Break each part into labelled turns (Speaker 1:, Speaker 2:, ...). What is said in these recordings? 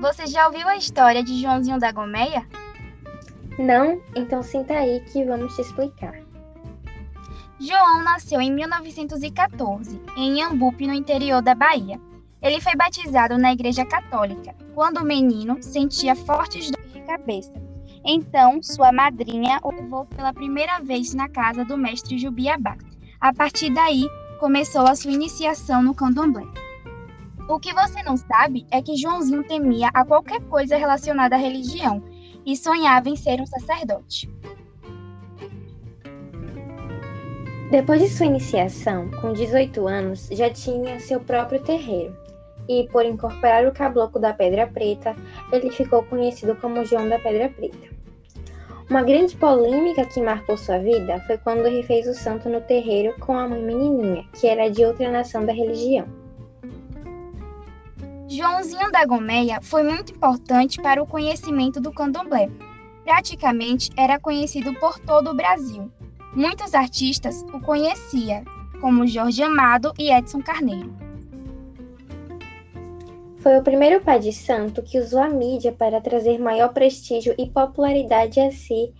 Speaker 1: você já ouviu a história de Joãozinho da Gomeia?
Speaker 2: Não? Então senta aí que vamos te explicar.
Speaker 1: João nasceu em 1914, em Iambupe, no interior da Bahia. Ele foi batizado na Igreja Católica, quando o menino sentia fortes dores de cabeça. Então, sua madrinha o levou pela primeira vez na casa do mestre Jubiabá. A partir daí, começou a sua iniciação no candomblé. O que você não sabe é que Joãozinho temia a qualquer coisa relacionada à religião e sonhava em ser um sacerdote.
Speaker 2: Depois de sua iniciação, com 18 anos, já tinha seu próprio terreiro. E por incorporar o caboclo da Pedra Preta, ele ficou conhecido como João da Pedra Preta. Uma grande polêmica que marcou sua vida foi quando refez o santo no terreiro com a mãe menininha, que era de outra nação da religião.
Speaker 1: Joãozinho da Gomeia foi muito importante para o conhecimento do candomblé. Praticamente era conhecido por todo o Brasil. Muitos artistas o conheciam, como Jorge Amado e Edson Carneiro.
Speaker 2: Foi o primeiro pai de santo que usou a mídia para trazer maior prestígio e popularidade a si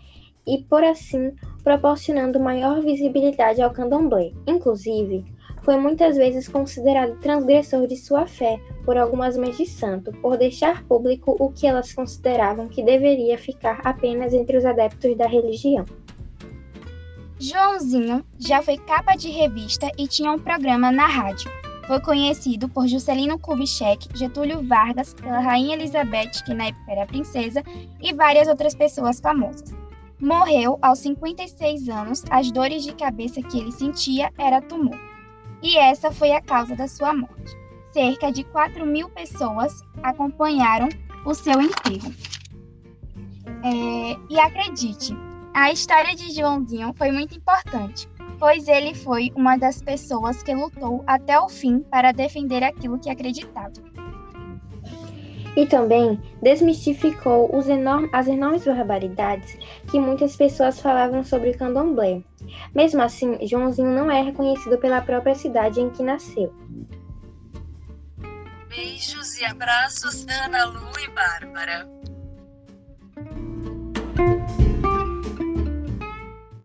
Speaker 2: e, por assim, proporcionando maior visibilidade ao candomblé. Inclusive, foi muitas vezes considerado transgressor de sua fé por algumas mães de santo, por deixar público o que elas consideravam que deveria ficar apenas entre os adeptos da religião.
Speaker 1: Joãozinho já foi capa de revista e tinha um programa na rádio. Foi conhecido por Juscelino Kubitschek, Getúlio Vargas, pela Rainha Elizabeth, que na época era princesa, e várias outras pessoas famosas. Morreu aos 56 anos, as dores de cabeça que ele sentia era tumor. E essa foi a causa da sua morte. Cerca de 4 mil pessoas acompanharam o seu enterro. É, e acredite, a história de Joãozinho foi muito importante, pois ele foi uma das pessoas que lutou até o fim para defender aquilo que acreditava.
Speaker 2: E também desmistificou enorm as enormes barbaridades que muitas pessoas falavam sobre candomblé. Mesmo assim, Joãozinho não é reconhecido pela própria cidade em que nasceu.
Speaker 3: Beijos e abraços, Ana Lu e Bárbara.